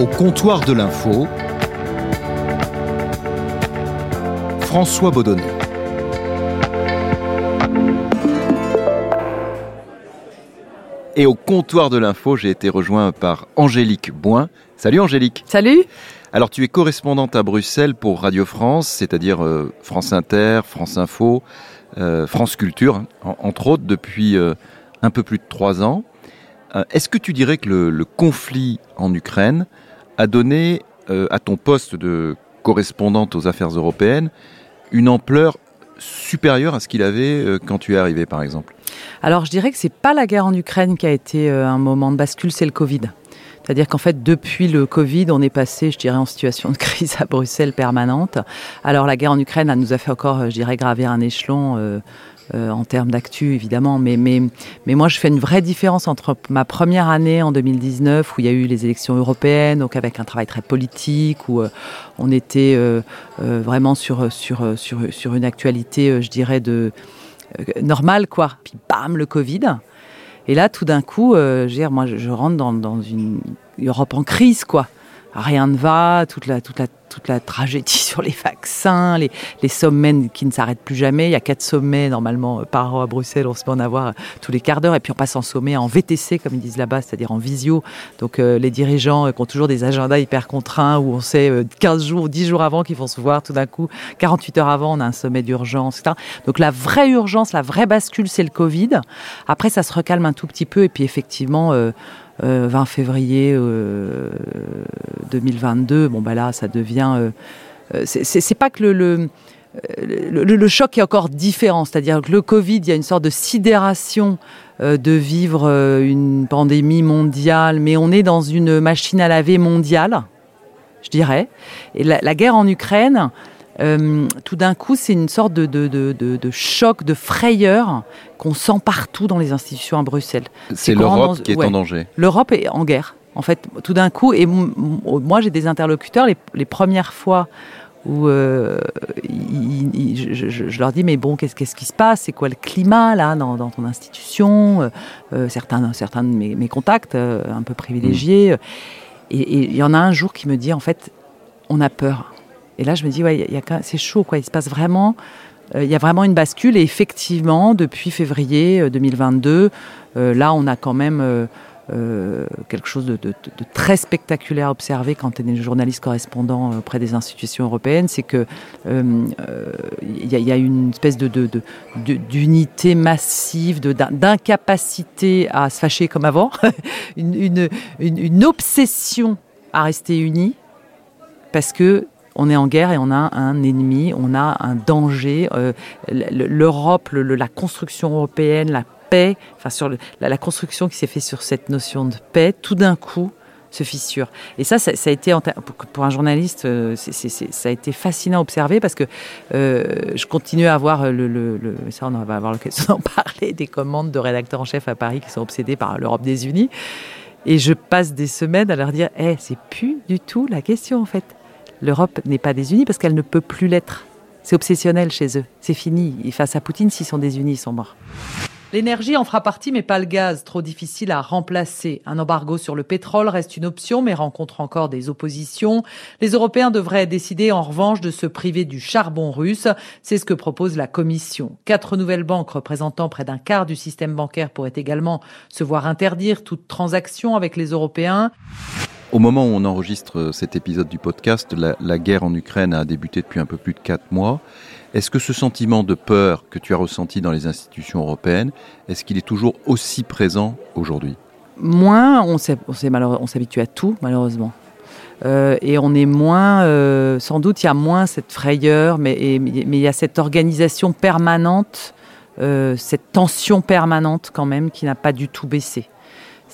Au comptoir de l'info, François Baudonnet. Et au comptoir de l'info, j'ai été rejoint par Angélique Boin. Salut Angélique. Salut. Alors tu es correspondante à Bruxelles pour Radio France, c'est-à-dire euh, France Inter, France Info, euh, France Culture, hein, entre autres depuis euh, un peu plus de trois ans. Est-ce que tu dirais que le, conflit en Ukraine a donné à ton poste de correspondante aux affaires européennes une ampleur supérieure à ce qu'il avait quand tu es arrivé par exemple alors je dirais que c'est pas la guerre en Ukraine qui a été un moment de bascule, c'est le Covid. C'est-à-dire qu'en fait, depuis le Covid, on est passé, je dirais, en situation de crise à Bruxelles permanente. Alors la guerre en Ukraine, nous a fait encore, je dirais, gravir un échelon. Euh, euh, en termes d'actu évidemment, mais, mais, mais moi je fais une vraie différence entre ma première année en 2019 où il y a eu les élections européennes, donc avec un travail très politique, où euh, on était vraiment sur, sur, sur, sur une actualité, je dirais, de normale quoi. Puis bam, le Covid. Et là, tout d'un coup, euh, je moi, je rentre dans, dans une Europe en crise, quoi rien ne va, toute la, toute la, toute la tragédie sur les vaccins, les, les sommets qui ne s'arrêtent plus jamais. Il y a quatre sommets normalement par an à Bruxelles, on se peut en avoir euh, tous les quarts d'heure. Et puis on passe en sommet en VTC, comme ils disent là-bas, c'est-à-dire en visio. Donc euh, les dirigeants euh, qui ont toujours des agendas hyper contraints où on sait 15 jours, 10 jours avant qu'ils vont se voir tout d'un coup, 48 heures avant, on a un sommet d'urgence, etc. Donc la vraie urgence, la vraie bascule, c'est le Covid. Après, ça se recalme un tout petit peu. Et puis effectivement, 20 février 2022, bon bah là ça devient, euh, euh, c'est pas que le, le choc est encore différent, c'est-à-dire que le Covid, il y a une sorte de sidération euh, de vivre une pandémie mondiale, mais on est dans une machine à laver mondiale, je dirais. Et la guerre en Ukraine, euh, tout d'un coup, c'est une sorte de, de, choc, de frayeur qu'on sent partout dans les institutions à Bruxelles. C'est l'Europe qui est en danger. L'Europe est en guerre. En fait, tout d'un coup, et moi j'ai des interlocuteurs, les, premières fois où euh, je, leur dis mais bon qu'est-ce qu'est-ce qui se passe? C'est quoi le climat là dans, ton institution? Euh, certains certains de mes, contacts un peu privilégiés mm. et il y en a un jour qui me dit en fait on a peur et là, je me dis, ouais, c'est chaud, quoi. Il se passe vraiment, euh, il y a vraiment une bascule. Et effectivement, depuis février 2022, euh, euh, là, on a quand même quelque chose de, très spectaculaire à observer quand on est journaliste correspondant auprès des institutions européennes, c'est que il y, a une espèce d'unité massive, d'incapacité à se fâcher comme avant, une, une obsession à rester unis, parce que on est en guerre et on a un ennemi, on a un danger. Euh, L'Europe, la construction européenne, la paix, enfin sur la, construction qui s'est faite sur cette notion de paix, tout d'un coup se fissure. Et ça, ça, a été pour un journaliste, euh, ça a été fascinant à observer parce que euh, je continue à avoir le, ça on va avoir l'occasion d'en parler, des commandes de rédacteurs en chef à Paris qui sont obsédés par l'Europe des Unis. Et je passe des semaines à leur dire, eh, c'est plus du tout la question en fait l'Europe n'est pas désunie parce qu'elle ne peut plus l'être. C'est obsessionnel chez eux. C'est fini. Face à Poutine, s'ils sont désunis, ils sont morts. L'énergie en fera partie, mais pas le gaz, trop difficile à remplacer. Un embargo sur le pétrole reste une option, mais rencontre encore des oppositions. Les Européens devraient décider en revanche de se priver du charbon russe. C'est ce que propose la Commission. Quatre nouvelles banques représentant près d'un quart du système bancaire pourraient également se voir interdire toute transaction avec les Européens. Au moment où on enregistre cet épisode du podcast, la, guerre en Ukraine a débuté depuis un peu plus de quatre mois. Est-ce que ce sentiment de peur que tu as ressenti dans les institutions européennes, est-ce qu'il est toujours aussi présent aujourd'hui? Moins, on s'habitue à tout, malheureusement. Euh, et on est moins, euh, sans doute, il y a moins cette frayeur, mais, il y a cette organisation permanente, euh, cette tension permanente quand même qui n'a pas du tout baissé.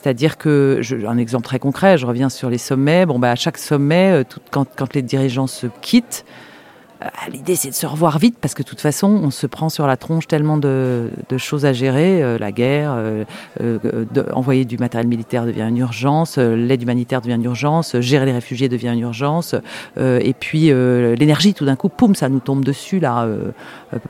C'est-à-dire que, je, un exemple très concret, je reviens sur les sommets. Bon, bah, à chaque sommet, euh, quand, les dirigeants se quittent, euh, l'idée c'est de se revoir vite parce que de toute façon, on se prend sur la tronche tellement de, choses à gérer. Euh, la guerre, envoyer du matériel militaire devient une urgence, l'aide humanitaire devient une urgence, gérer les réfugiés devient une urgence. et puis l'énergie, tout d'un coup, poum, ça nous tombe dessus là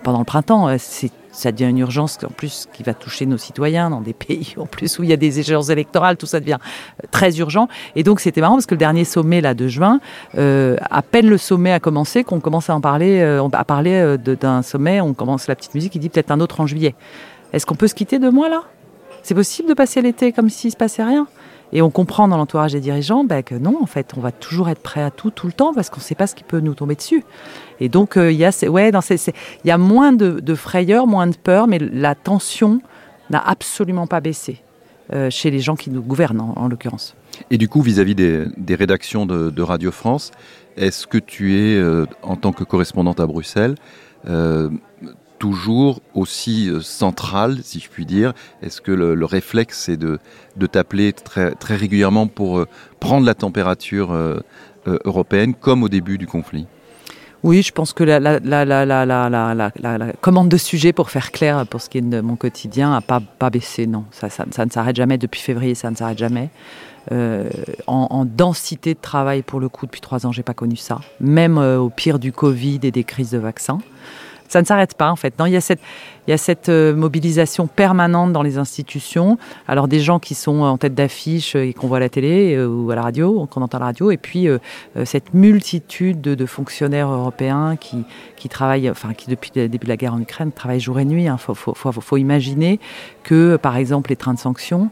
pendant le printemps. C'est ça devient une urgence en plus qui va toucher nos citoyens dans des pays en plus où il y a des échéances électorales, tout ça devient euh, très urgent. Et donc c'était marrant parce que le dernier sommet là de juin, euh, à peine le sommet a commencé, qu'on commence à en parler, euh, à parler d'un sommet, on commence la petite musique qui dit peut-être un autre en juillet. Est-ce qu'on peut se quitter de moi là? C'est possible de passer l'été comme s'il se passait rien? Et on comprend dans l'entourage des dirigeants ben, que non, en fait, on va toujours être prêt à tout, tout le temps, parce qu'on ne sait pas ce qui peut nous tomber dessus. Et donc, euh, il y, a, ouais, y a moins de, frayeur, moins de peur, mais la tension n'a absolument pas baissé euh, chez les gens qui nous gouvernent, en, l'occurrence. Et du coup, vis-à-vis des, rédactions de, Radio France, est-ce que tu es, euh, en tant que correspondante à Bruxelles, toujours aussi euh, centrale, si je puis dire Est-ce que le, réflexe, c'est de, de t'appeler très, très régulièrement pour euh, prendre la température euh, européenne, comme au début du conflit? Oui, je pense que la, commande de sujet, pour faire clair, pour ce qui est de mon quotidien, n'a pas, baissé. Non, ça, ne s'arrête jamais. Depuis février, ça ne s'arrête jamais. En, en, densité de travail, pour le coup, depuis trois ans, j'ai pas connu ça. Même au pire du Covid et des crises de vaccins ça ne s'arrête pas en fait. Non, il y a cette, euh, mobilisation permanente dans les institutions. Alors des gens qui sont en tête d'affiche et qu'on voit à la télé euh, ou à la radio, qu'on entend à la radio, et puis euh, cette multitude de, fonctionnaires européens qui, travaillent, enfin qui depuis le début de la guerre en Ukraine travaillent jour et nuit. Il hein. faut, imaginer que par exemple les trains de sanctions,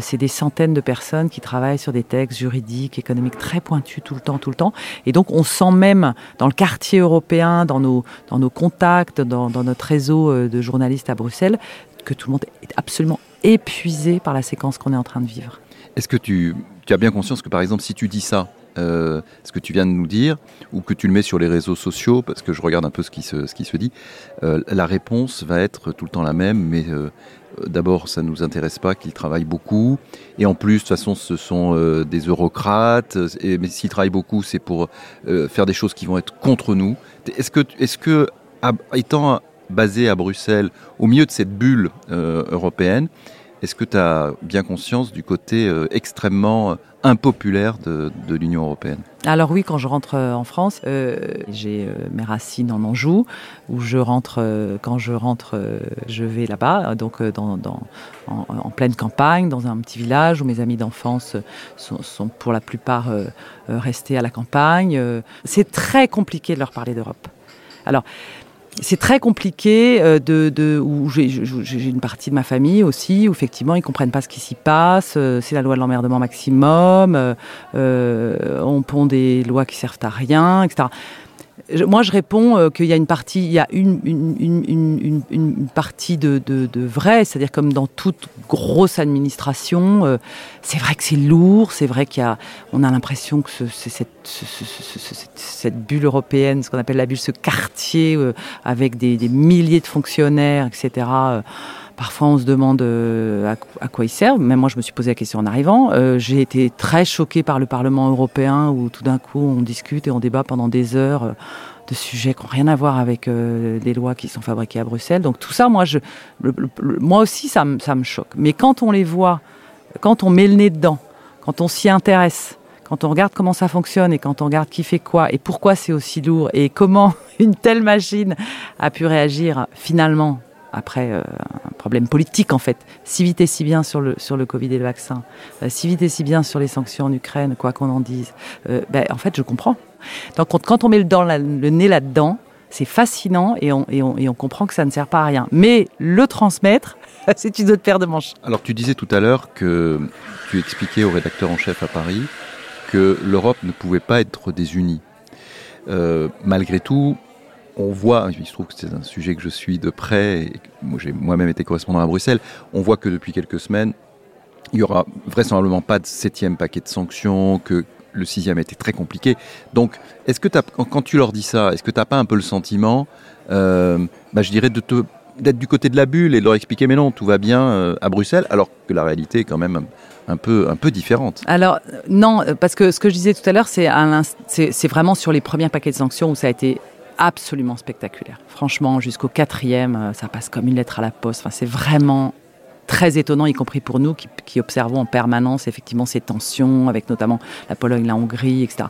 c'est des centaines de personnes qui travaillent sur des textes juridiques, économiques très pointus tout le temps, tout le temps. Et donc on sent même dans le quartier européen, dans nos contacts, dans, notre réseau de journalistes, journaliste à Bruxelles, que tout le monde est absolument épuisé par la séquence qu'on est en train de vivre. Est-ce que tu, as bien conscience que, par exemple, si tu dis ça, euh, ce que tu viens de nous dire, ou que tu le mets sur les réseaux sociaux, parce que je regarde un peu ce qui se, ce qui se dit, euh, la réponse va être tout le temps la même, mais euh, d'abord, ça ne nous intéresse pas qu'ils travaillent beaucoup, et en plus, de toute façon, ce sont des eurocrates, et, mais s'ils travaillent beaucoup, c'est pour faire des choses qui vont être contre nous. Est-ce que, est-ce que étant basé à Bruxelles, au milieu de cette bulle euh, européenne, est-ce que tu as bien conscience du côté euh, extrêmement euh, impopulaire de, l'Union européenne? Alors oui, quand je rentre en France, j'ai mes racines en Anjou, où je rentre, quand je rentre, je vais là-bas, donc en, pleine campagne, dans un petit village où mes amis d'enfance sont, sont, pour la plupart restés à la campagne. C'est très compliqué de leur parler d'Europe. Alors, c'est très compliqué euh, de, de où j'ai une partie de ma famille aussi où effectivement ils comprennent pas ce qui s'y passe euh, c'est la loi de l'emmerdement maximum euh, on pond des lois qui servent à rien etc moi, je réponds euh, qu'il y a une partie, il y a une, une, une, une partie de, de, vrai, c'est-à-dire comme dans toute grosse administration, euh, c'est vrai que c'est lourd, c'est vrai qu'il a, a l'impression que c'est cette, cette, bulle européenne, ce qu'on appelle la bulle, ce quartier euh, avec des, des, milliers de fonctionnaires, etc. Parfois, on se demande euh, à, quoi ils servent. Même moi, je me suis posé la question en arrivant. Euh, j'ai été très choquée par le Parlement européen où tout d'un coup, on discute et on débat pendant des heures euh, de sujets qui n'ont rien à voir avec des lois qui sont fabriquées à Bruxelles. Donc tout ça, moi, je, moi aussi, ça, ça me choque. Mais quand on les voit, quand on met le nez dedans, quand on s'y intéresse, quand on regarde comment ça fonctionne et quand on regarde qui fait quoi et pourquoi c'est aussi lourd et comment une telle machine a pu réagir finalement après euh, un problème politique en fait, si vite et si bien sur le, sur le Covid et le vaccin, euh, si vite et si bien sur les sanctions en Ukraine, quoi qu'on en dise, euh, ben, en fait je comprends. Donc quand on met le, le nez là-dedans, c'est fascinant et on, et, on, et on, comprend que ça ne sert pas à rien. Mais le transmettre, c'est une autre paire de manches. Alors tu disais tout à l'heure que tu expliquais au rédacteur en chef à Paris que l'Europe ne pouvait pas être désunie. malgré tout, on voit, il se trouve que c'est un sujet que je suis de près, et moi j'ai moi-même été correspondant à Bruxelles, on voit que depuis quelques semaines, il y aura vraisemblablement pas de septième paquet de sanctions, que le sixième était très compliqué. Donc, est-ce que quand tu leur dis ça, est-ce que tu n'as pas un peu le sentiment, euh, bah, je dirais, d'être du côté de la bulle et de leur expliquer mais non tout va bien euh, à Bruxelles alors que la réalité est quand même un peu différente? Alors non parce que ce que je disais tout à l'heure c'est vraiment sur les premiers paquets de sanctions où ça a été absolument spectaculaire. Franchement, jusqu'au quatrième, euh, ça passe comme une lettre à la poste. C'est vraiment très étonnant, y compris pour nous qui, observons en permanence effectivement ces tensions avec notamment la Pologne, la Hongrie, etc.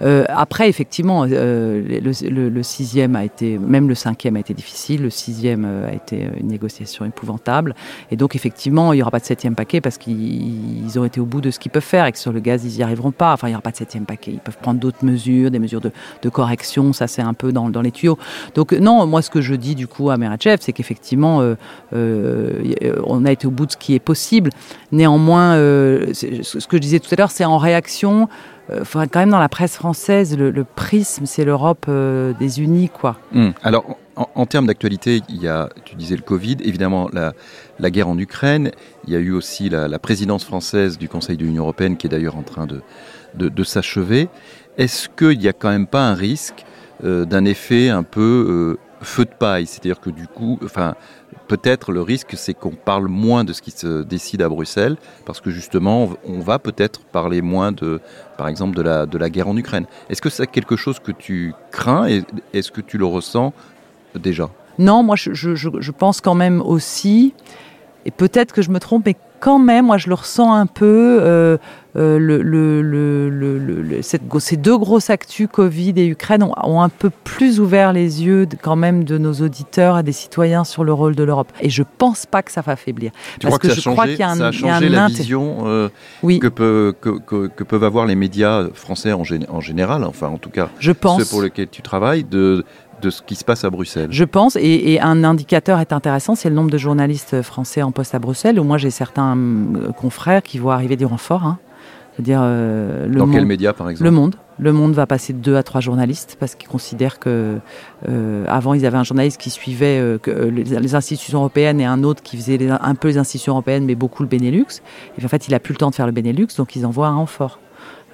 Euh, après, effectivement, euh, le, sixième a été, même le cinquième a été difficile, le sixième euh, a été une négociation épouvantable, et donc effectivement, il n'y aura pas de septième paquet parce qu'ils ont été au bout de ce qu'ils peuvent faire et que sur le gaz, ils n'y arriveront pas. Enfin, il n'y aura pas de septième paquet. Ils peuvent prendre d'autres mesures, des mesures de, correction, ça c'est un peu dans, les tuyaux. Donc non, moi ce que je dis du coup à Meratchev, c'est qu'effectivement, on a été au bout de ce qui est possible. Néanmoins, euh, ce que je disais tout à l'heure, c'est en réaction. Enfin, quand même dans la presse française, le, prisme, c'est l'Europe des unis, quoi. Mmh. Alors, en, termes d'actualité, il y a, tu disais le Covid, évidemment la, la guerre en Ukraine. Il y a eu aussi la, présidence française du Conseil de l'Union européenne, qui est d'ailleurs en train de, de, s'achever. Est-ce qu'il n'y a quand même pas un risque euh, d'un effet un peu euh, feu de paille? C'est-à-dire que du coup, enfin, peut-être le risque, c'est qu'on parle moins de ce qui se décide à Bruxelles, parce que justement, on va peut-être parler moins de, par exemple, de la, guerre en Ukraine. Est-ce que c'est quelque chose que tu crains et est-ce que tu le ressens déjà? Non, moi, je pense quand même aussi, et peut-être que je me trompe, mais quand même, moi, je le ressens un peu. Euh, euh, le, le, le, cette, ces deux grosses actus, Covid et Ukraine, ont, ont, un peu plus ouvert les yeux quand même de nos auditeurs et des citoyens sur le rôle de l'Europe. Et je pense pas que ça va faiblir. Tu parce crois que, que je changé, crois qu'il y a un, ça a changé la vision euh, oui. que, peut, que, que, que, peuvent avoir les médias français en, en général, enfin en tout cas je pense. ceux pour lesquels tu travailles, de, de ce qui se passe à Bruxelles. Je pense, et, et un indicateur est intéressant, c'est le nombre de journalistes français en poste à Bruxelles, où moi j'ai certains confrères qui voient arriver du renfort. Hein. dire euh, le Dans monde, quel média, par exemple? Le Monde. Le Monde va passer de deux à trois journalistes parce qu'ils considèrent que euh, avant ils avaient un journaliste qui suivait euh, que, les, les, institutions européennes et un autre qui faisait les, un peu les institutions européennes mais beaucoup le Benelux. Et en fait, il a plus le temps de faire le Benelux, donc ils envoient un renfort.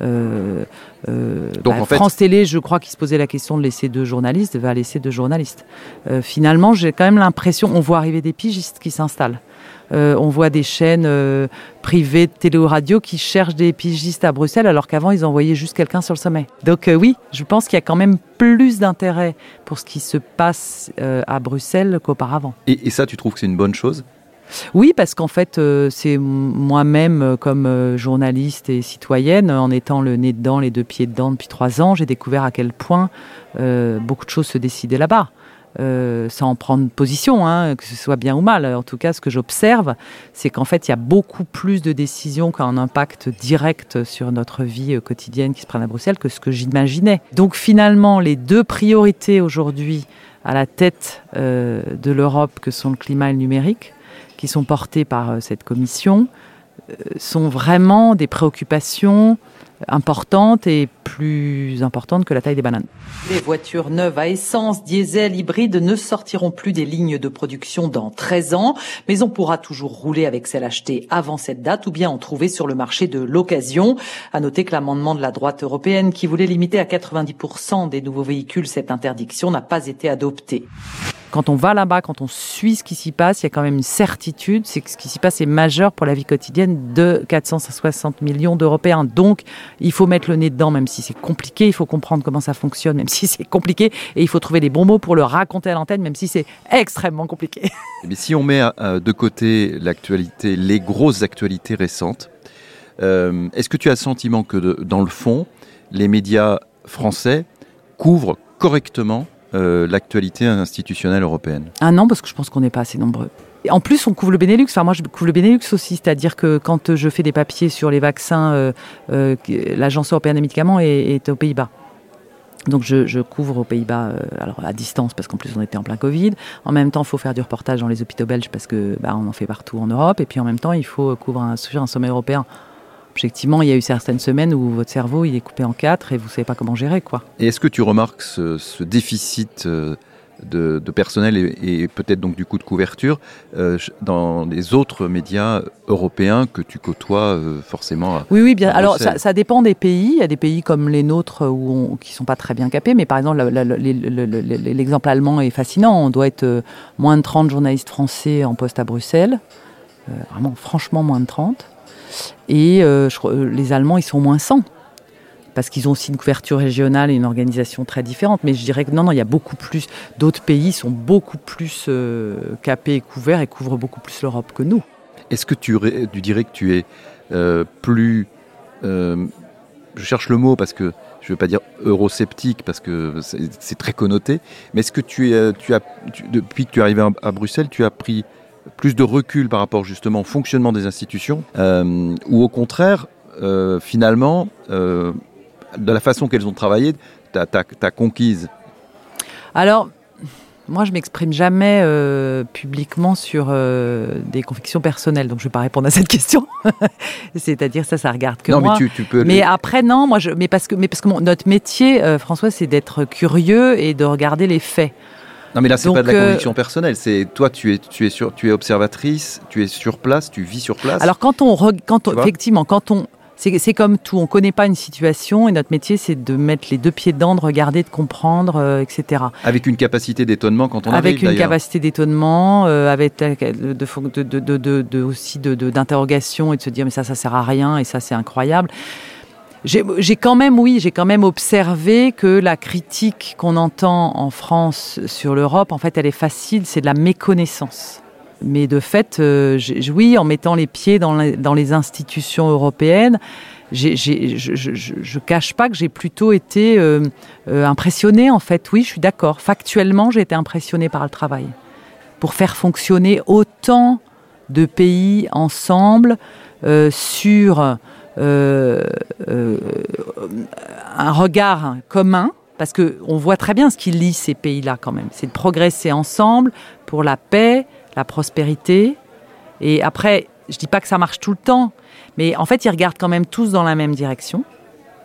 Euh, euh, Donc, bah, en France. Télé, je crois qu'il se posait la question de laisser deux journalistes, va laisser deux journalistes. Euh, finalement, j'ai quand même l'impression, on voit arriver des pigistes qui s'installent. Euh, on voit des chaînes privées de télé ou radio qui cherchent des pigistes à Bruxelles alors qu'avant ils envoyaient juste quelqu'un sur le sommet. Donc oui, je pense qu'il y a quand même plus d'intérêt pour ce qui se passe à Bruxelles qu'auparavant. Et, et ça, tu trouves que c'est une bonne chose? Oui, parce qu'en fait, euh, c'est moi-même, euh, comme euh, journaliste et citoyenne, en étant le nez dedans, les deux pieds dedans depuis trois ans, j'ai découvert à quel point beaucoup de choses se décidaient là-bas. Sans prendre position, hein, que ce soit bien ou mal. En tout cas, ce que j'observe, c'est qu'en fait, il y a beaucoup plus de décisions qui ont un impact direct sur notre vie quotidienne qui se prennent à Bruxelles que ce que j'imaginais. Donc finalement, les deux priorités aujourd'hui à la tête de l'Europe, que sont le climat et le numérique, qui sont portées par euh, cette commission euh, sont vraiment des préoccupations importantes et plus importantes que la taille des bananes. Les voitures neuves à essence, diesel, hybride ne sortiront plus des lignes de production dans 13 ans, mais on pourra toujours rouler avec celles achetées avant cette date ou bien en trouver sur le marché de l'occasion. À noter que l'amendement de la droite européenne qui voulait limiter à 90% des nouveaux véhicules cette interdiction n'a pas été adopté quand on va là-bas, quand on suit ce qui s'y passe, il y a quand même une certitude, c'est que ce qui s'y passe est majeur pour la vie quotidienne de 460 millions d'Européens. Donc, il faut mettre le nez dedans, même si c'est compliqué, il faut comprendre comment ça fonctionne, même si c'est compliqué, et il faut trouver les bons mots pour le raconter à l'antenne, même si c'est extrêmement compliqué. Mais si on met euh, de côté l'actualité, les grosses actualités récentes, euh, est-ce que tu as le sentiment que dans le fond, les médias français couvrent correctement euh, l'actualité institutionnelle européenne Ah non, parce que je pense qu'on n'est pas assez nombreux. En plus, on couvre le Benelux. Enfin, moi, je couvre le Benelux aussi, c'est-à-dire que quand je fais des papiers sur les vaccins, euh, euh, l'Agence européenne des médicaments est, aux Pays-Bas. Donc je, couvre aux Pays-Bas, à distance parce qu'en plus on était en plein Covid. En même temps, il faut faire du reportage dans les hôpitaux belges parce que bah, en fait partout en Europe. Et puis en même temps, il faut couvrir un, un sommet européen objectivement, il y a eu certaines semaines où votre cerveau il est coupé en quatre et vous ne savez pas comment gérer. quoi. Et est-ce que tu remarques ce, ce déficit euh, de, de, personnel et, et peut-être donc du coup de couverture euh, dans les autres médias européens que tu côtoies euh, forcément à, Oui, oui, bien. Alors ça, ça, dépend des pays. Il y a des pays comme les nôtres où on, qui ne sont pas très bien capés, mais par exemple, l'exemple allemand est fascinant. On doit être euh, moins de 30 journalistes français en poste à Bruxelles. Vraiment, franchement, moins de 30. Et euh, je, les Allemands, ils sont moins 100 parce qu'ils ont aussi une couverture régionale et une organisation très différente. Mais je dirais que non, non, il y a beaucoup plus. D'autres pays sont beaucoup plus euh, capés et couverts et couvrent beaucoup plus l'Europe que nous. Est-ce que tu, dirais que tu es plus... je cherche le mot parce que je ne veux pas dire eurosceptique parce que c'est très connoté, mais est-ce que tu, es, tu as, depuis que tu es arrivé à, Bruxelles, tu as pris plus de recul par rapport justement au fonctionnement des institutions, euh, ou au contraire, euh, finalement, euh, de la façon qu'elles ont travaillé, tu as, conquise Alors, moi, je m'exprime jamais euh, publiquement sur euh, des convictions personnelles, donc je ne vais pas répondre à cette question. C'est-à-dire ça, ça regarde que non, moi. Mais, tu, peux mais après, non, moi, je, mais parce que, mais parce que notre métier, euh, François, c'est d'être curieux et de regarder les faits. Non, mais là, c'est pas de la conviction personnelle. C'est toi, tu es, tu es sur, tu es observatrice, tu es sur place, tu vis sur place. Alors quand on, quand effectivement, quand on, c'est comme tout, on ne connaît pas une situation et notre métier c'est de mettre les deux pieds dedans, de regarder, de comprendre, euh, etc. Avec une capacité d'étonnement quand on avec arrive Avec une capacité d'étonnement, euh, avec de, de, de, aussi d'interrogation et de se dire mais ça ça sert à rien et ça c'est incroyable. J'ai quand même, oui, j'ai quand même observé que la critique qu'on entend en France sur l'Europe, en fait, elle est facile, c'est de la méconnaissance. Mais de fait, euh, oui, en mettant les pieds dans les, institutions européennes, je, je, cache pas que j'ai plutôt été euh, euh, impressionnée, en fait. Oui, je suis d'accord. Factuellement, j'ai été impressionnée par le travail. Pour faire fonctionner autant de pays ensemble sur un regard commun, parce qu'on voit très bien ce qui lie ces pays-là quand même. C'est de progresser ensemble pour la paix, la prospérité. Et après, je dis pas que ça marche tout le temps, mais en fait, ils regardent quand même tous dans la même direction.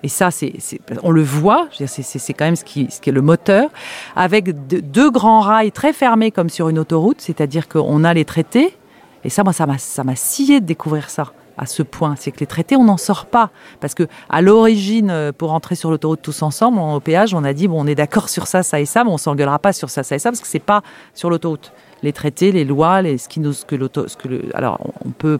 Et ça, c'est, on le voit, c'est quand même ce qui, ce qui, est le moteur, avec deux grands rails très fermés comme sur une autoroute, c'est-à-dire qu'on a les traités, et ça, moi, ça m'a, ça m'a scié de découvrir ça à ce point. C'est que les traités, on n'en sort pas. Parce que à l'origine, euh, pour entrer sur l'autoroute tous ensemble, au péage, on a dit, bon, on est d'accord sur ça, ça et ça, mais on s'engueulera pas sur ça, ça et ça, parce que c'est pas sur l'autoroute les traités, les lois, les, ce qui nous, alors on peut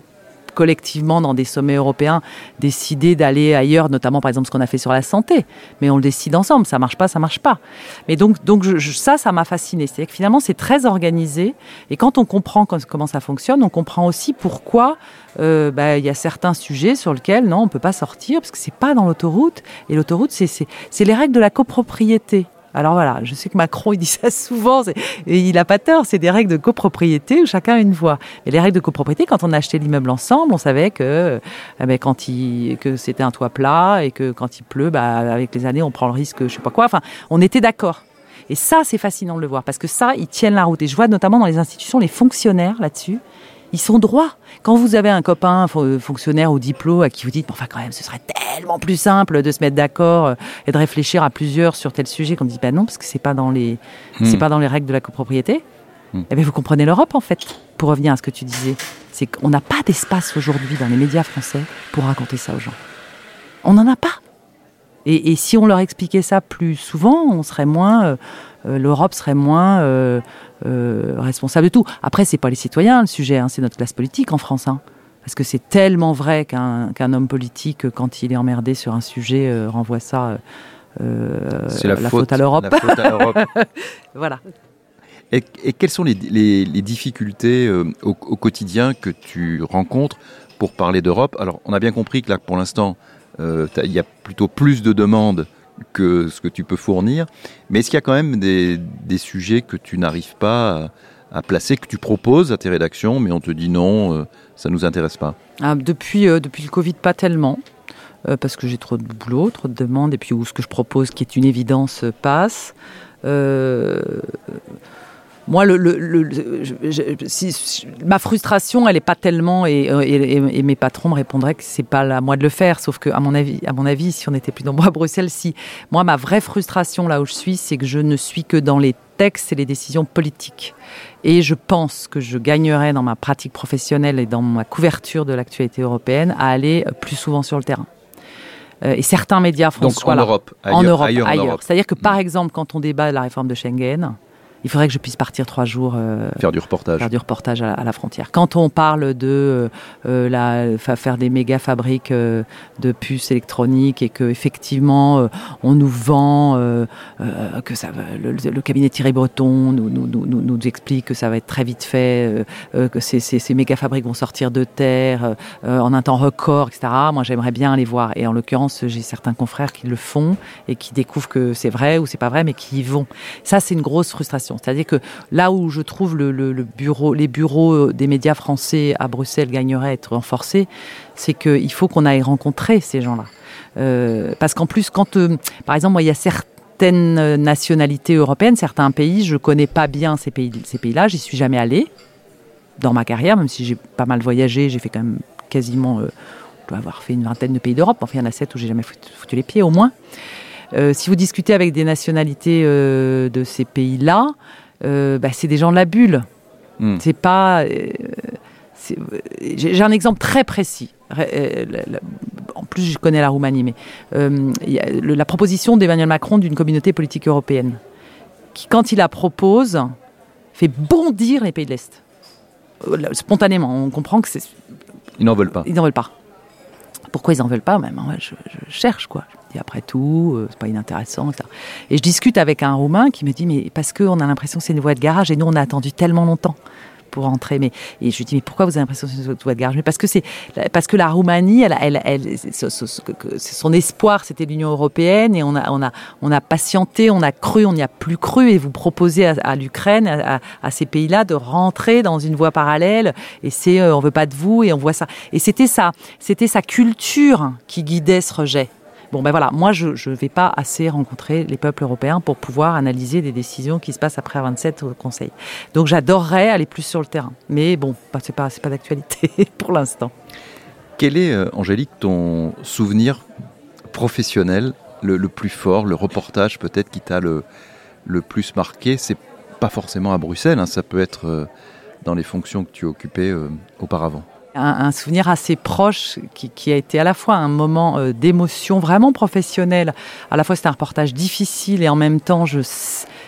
collectivement dans des sommets européens décider d'aller ailleurs, notamment par exemple ce qu'on a fait sur la santé. Mais on le décide ensemble, ça marche pas, ça marche pas. Mais donc, donc ça, ça m'a fasciné. C'est que finalement c'est très organisé et quand on comprend comment ça fonctionne, on comprend aussi pourquoi euh, bah, il y a certains sujets sur lesquels non, on peut pas sortir parce que c'est pas dans l'autoroute et l'autoroute c'est les règles de la copropriété. Alors voilà, je sais que Macron il dit ça souvent, et il n'a pas tort, c'est des règles de copropriété où chacun a une voix. Et les règles de copropriété, quand on a acheté l'immeuble ensemble, on savait que, eh ben, quand il, que c'était un toit plat et que quand il pleut, bah, avec les années, on prend le risque, je sais pas quoi. Enfin, on était d'accord. Et ça, c'est fascinant de le voir parce que ça, ils tiennent la route. Et je vois notamment dans les institutions les fonctionnaires là-dessus ils sont droits. Quand vous avez un copain fonctionnaire au diplôme à qui vous dites, enfin quand même, ce serait tellement plus simple de se mettre d'accord euh, et de réfléchir à plusieurs sur tel sujet, qu'on dit, bah non, parce que c'est pas dans les, hmm. c'est pas dans les règles de la copropriété. Hmm. Eh bien, vous comprenez l'Europe en fait. Pour revenir à ce que tu disais, c'est qu'on n'a pas d'espace aujourd'hui dans les médias français pour raconter ça aux gens. On n'en a pas. Et, si on leur expliquait ça plus souvent, on serait moins, euh, euh, l'Europe serait moins euh, responsable de tout. Après, c'est pas les citoyens le sujet, hein, c'est notre classe politique en France. Hein. parce que c'est tellement vrai qu'un homme politique, quand il est emmerdé sur un sujet, renvoie ça. c'est la, faute, à l'Europe. voilà. Et, quelles sont les, difficultés au, quotidien que tu rencontres pour parler d'Europe? Alors, on a bien compris que là, pour l'instant, euh, il y a plutôt plus de demandes que ce que tu peux fournir. Mais est-ce qu'il y a quand même des, sujets que tu n'arrives pas à, placer, que tu proposes à tes rédactions, mais on te dit non, euh, ça ne nous intéresse pas? Ah, depuis, euh, depuis le Covid, pas tellement. parce que j'ai trop de boulot, trop de demandes, et puis où ce que je propose, qui est une évidence, passe. Moi, le, ma frustration, elle n'est pas tellement, et, mes patrons me répondraient que c'est pas à moi de le faire. Sauf que, à mon avis, à mon avis, si on était plus nombreux à Bruxelles, si moi, ma vraie frustration là où je suis, c'est que je ne suis que dans les textes et les décisions politiques. Et je pense que je gagnerais dans ma pratique professionnelle et dans ma couverture de l'actualité européenne à aller plus souvent sur le terrain euh, et certains médias français. Donc en Europe, en Europe, ailleurs. C'est-à-dire que par mm. exemple, quand on débat de la réforme de Schengen, il faudrait que je puisse partir trois jours. Euh, faire du reportage. Faire du reportage à, la frontière. Quand on parle de euh, la, faire des méga fabriques euh, de puces électroniques et que effectivement on nous vend que ça va, le, cabinet Thierry Breton nous, nous, nous, nous, explique que ça va être très vite fait, que ces, ces, ces, méga fabriques vont sortir de terre en un temps record, etc. Moi j'aimerais bien les voir. Et en l'occurrence, j'ai certains confrères qui le font et qui découvrent que c'est vrai ou c'est pas vrai, mais qui y vont. Ça, c'est une grosse frustration. C'est-à-dire que là où je trouve les bureaux des médias français à Bruxelles gagneraient à être renforcés, c'est qu'il faut qu'on aille rencontrer ces gens-là. Euh, parce qu'en plus, quand, euh, par exemple, moi, il y a certaines nationalités européennes, certains pays, je connais pas bien ces pays, ces pays-là, j'y suis jamais allée dans ma carrière, même si j'ai pas mal voyagé, j'ai fait quand même quasiment, euh, je dois avoir fait une vingtaine de pays d'Europe. Enfin, il y en a sept où j'ai jamais foutu les pieds, au moins. Euh, si vous discutez avec des nationalités euh, de ces pays-là, euh, bah, c'est des gens de la bulle. Hmm. C'est pas. J'ai un exemple très précis. En plus, je connais la Roumanie, mais y a la proposition d'Emmanuel Macron d'une communauté politique européenne, qui, quand il la propose, fait bondir les pays de l'Est. Spontanément, on comprend que c'est. Ils n'en veulent pas. Ils n'en veulent pas. Pourquoi ils n'en veulent pas Même, je, cherche quoi après tout, euh, c'est pas inintéressant. Et je discute avec un Roumain qui me dit, mais parce qu'on a l'impression que c'est une voie de garage et nous on a attendu tellement longtemps pour entrer. Mais et je lui dis mais pourquoi vous avez l'impression que c'est une voie de garage? Mais parce que c'est parce que la Roumanie, son espoir, c'était l'Union européenne et on a on a on a patienté, on a cru, on n'y a plus cru et vous proposez à, l'Ukraine, à, à, ces pays-là, de rentrer dans une voie parallèle et c'est euh, on veut pas de vous et on voit ça. Et c'était ça, c'était sa culture qui guidait ce rejet. Bon, ben voilà, moi, je ne vais pas assez rencontrer les peuples européens pour pouvoir analyser des décisions qui se passent après 27 au Conseil. Donc, j'adorerais aller plus sur le terrain. Mais bon, bah, ce n'est pas, pas d'actualité pour l'instant. Quel est, euh, Angélique, ton souvenir professionnel le, plus fort, le reportage peut-être qui t'a le, le plus marqué? C'est pas forcément à Bruxelles, hein, ça peut être euh, dans les fonctions que tu occupais euh, auparavant un, souvenir assez proche qui, a été à la fois un moment euh, d'émotion vraiment professionnelle. À la fois c'était un reportage difficile et en même temps je,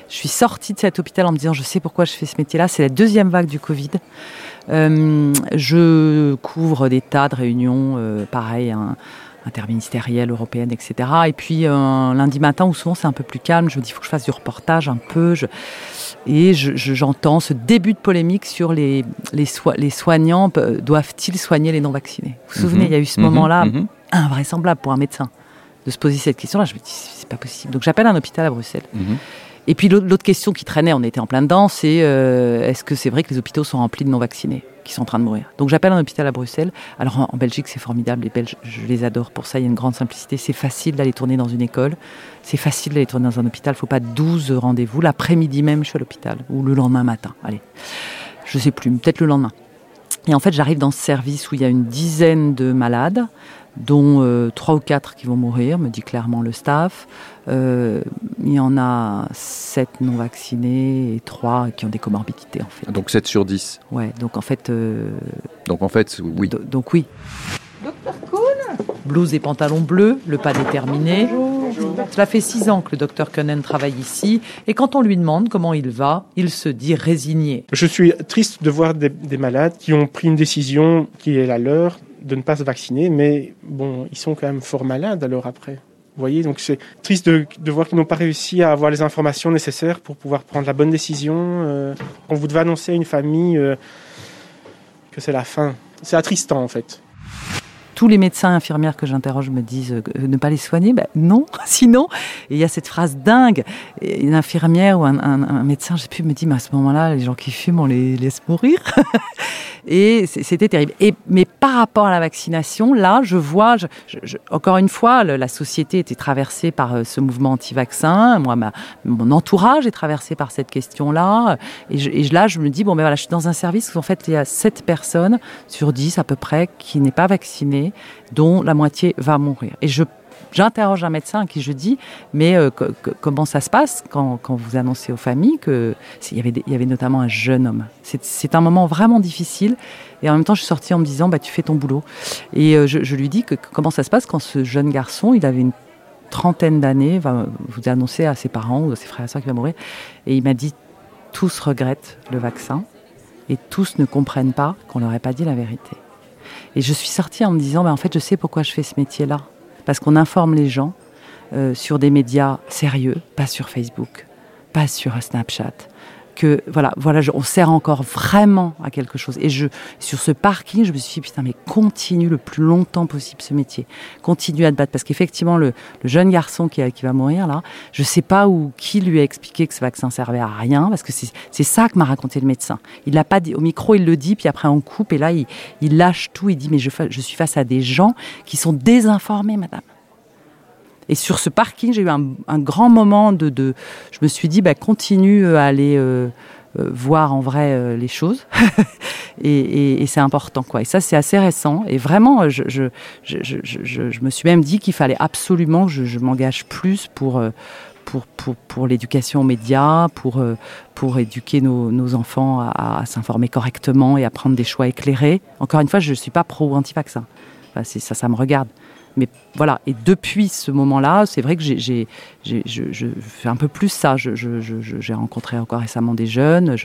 suis sortie de cet hôpital en me disant je sais pourquoi je fais ce métier-là. C'est la deuxième vague du Covid. Euh, je couvre des tas de réunions, euh, pareil, interministérielles, européennes, etc. Et puis un lundi matin où souvent c'est un peu plus calme, je me dis il faut que je fasse du reportage un peu. Je, et j'entends ce début de polémique sur les, les, les soignants, doivent-ils soigner les non-vaccinés? Vous vous souvenez, mhm. il y a eu ce mhm. moment-là, mhm. invraisemblable pour un médecin, de se poser cette question-là. Je me dis, c'est pas possible. Donc j'appelle un hôpital à Bruxelles. Et puis l'autre question qui traînait, on était en plein dedans, c'est euh, est-ce que c'est vrai que les hôpitaux sont remplis de non-vaccinés qui sont en train de mourir? Donc j'appelle un hôpital à Bruxelles. Alors en, Belgique, c'est formidable, les Belges, je les adore pour ça, il y a une grande simplicité. C'est facile d'aller tourner dans une école, c'est facile d'aller tourner dans un hôpital, il ne faut pas 12 rendez-vous. L'après-midi même, je suis à l'hôpital, ou le lendemain matin, allez. Je sais plus, peut-être le lendemain. Et en fait, j'arrive dans ce service où il y a une dizaine de malades dont euh, trois ou quatre qui vont mourir, me dit clairement le staff. Euh, il y en a sept non vaccinés et trois qui ont des comorbidités en fait. Donc 7 sur 10 Ouais, donc en fait... Euh, donc en fait, oui. donc oui. Docteur Kuhn? Blouse et pantalon bleus, le pas déterminé. Cela fait six ans que le docteur Kuhnen travaille ici et quand on lui demande comment il va, il se dit résigné. Je suis triste de voir des, des malades qui ont pris une décision qui est la leur de ne pas se vacciner, mais bon, ils sont quand même fort malades alors après. Vous voyez, donc c'est triste de, voir qu'ils n'ont pas réussi à avoir les informations nécessaires pour pouvoir prendre la bonne décision. Euh, vous devait annoncer à une famille euh, que c'est la fin. C'est attristant en fait tous les médecins et infirmières que j'interroge me disent euh, ne pas les soigner. Ben non, sinon. il y a cette phrase dingue. Une infirmière ou un, un, médecin, j'ai pu me dire, mais à ce moment-là, les gens qui fument, on les laisse mourir. et c'était terrible. Et, mais par rapport à la vaccination, là, je vois, encore une fois, la société était traversée par euh, ce mouvement anti-vaccin. Moi, mon entourage est traversé par cette question-là. Et, et, là, je me dis, bon, ben voilà, je suis dans un service où en fait, il y a 7 personnes sur 10 à peu près qui n'est pas vaccinée dont la moitié va mourir. Et je J'interroge un médecin à qui je dis, mais euh, comment ça se passe quand, vous annoncez aux familles que il y avait, y avait notamment un jeune homme. C'est un moment vraiment difficile. Et en même temps, je suis sortie en me disant, bah tu fais ton boulot. Et euh, je, lui dis que comment ça se passe quand ce jeune garçon, il avait une trentaine d'années, va vous annoncer à ses parents ou à ses frères et soeurs qu'il va mourir. Et il m'a dit tous regrettent le vaccin et tous ne comprennent pas qu'on leur ait pas dit la vérité. Et je suis sortie en me disant, bah, en fait, je sais pourquoi je fais ce métier-là. Parce qu'on informe les gens euh, sur des médias sérieux, pas sur Facebook, pas sur Snapchat, que voilà, voilà, on sert encore vraiment à quelque chose. Et je, sur ce parking, je me suis dit putain, mais continue le plus longtemps possible ce métier, continue à te battre, parce qu'effectivement, le, jeune garçon qui, qui va mourir là, je sais pas où qui lui a expliqué que ce vaccin servait à rien, parce que c'est ça que m'a raconté le médecin. Il l'a pas dit au micro, il le dit, puis après on coupe et là il, il lâche tout, il dit mais je, je suis face à des gens qui sont désinformés, madame. Et sur ce parking, j'ai eu un, grand moment de, Je me suis dit, bah, continue à aller euh, euh, voir en vrai euh, les choses. et, c'est important. Et ça, c'est assez récent. Et vraiment, je, me suis même dit qu'il fallait absolument que je, m'engage plus pour. pour, pour, l'éducation aux médias, pour, pour éduquer nos, enfants à, s'informer correctement et à prendre des choix éclairés. Encore une fois, je ne suis pas pro ou anti-vaccin. Enfin, ça, ça me regarde. Mais voilà, et depuis ce moment-là, c'est vrai que j'ai, je, fais un peu plus ça. j'ai rencontré encore récemment des jeunes.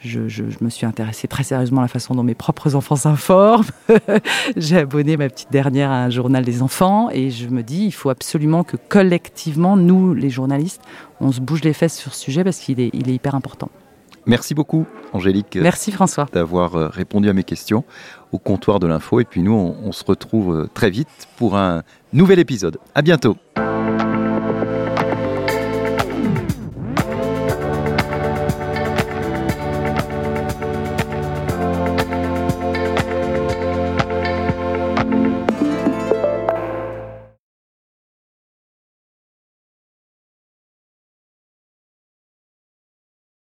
Je, me suis intéressée très sérieusement à la façon dont mes propres enfants s'informent. j'ai abonné ma petite dernière à un journal des enfants et je me dis, il faut absolument que collectivement, nous, les journalistes, on se bouge les fesses sur ce sujet parce qu'il est, il est hyper important. Merci beaucoup, Angélique. Merci, François. D'avoir euh, répondu à mes questions au comptoir de l'info. Et puis nous, on, se retrouve euh, très vite pour un nouvel épisode. À bientôt.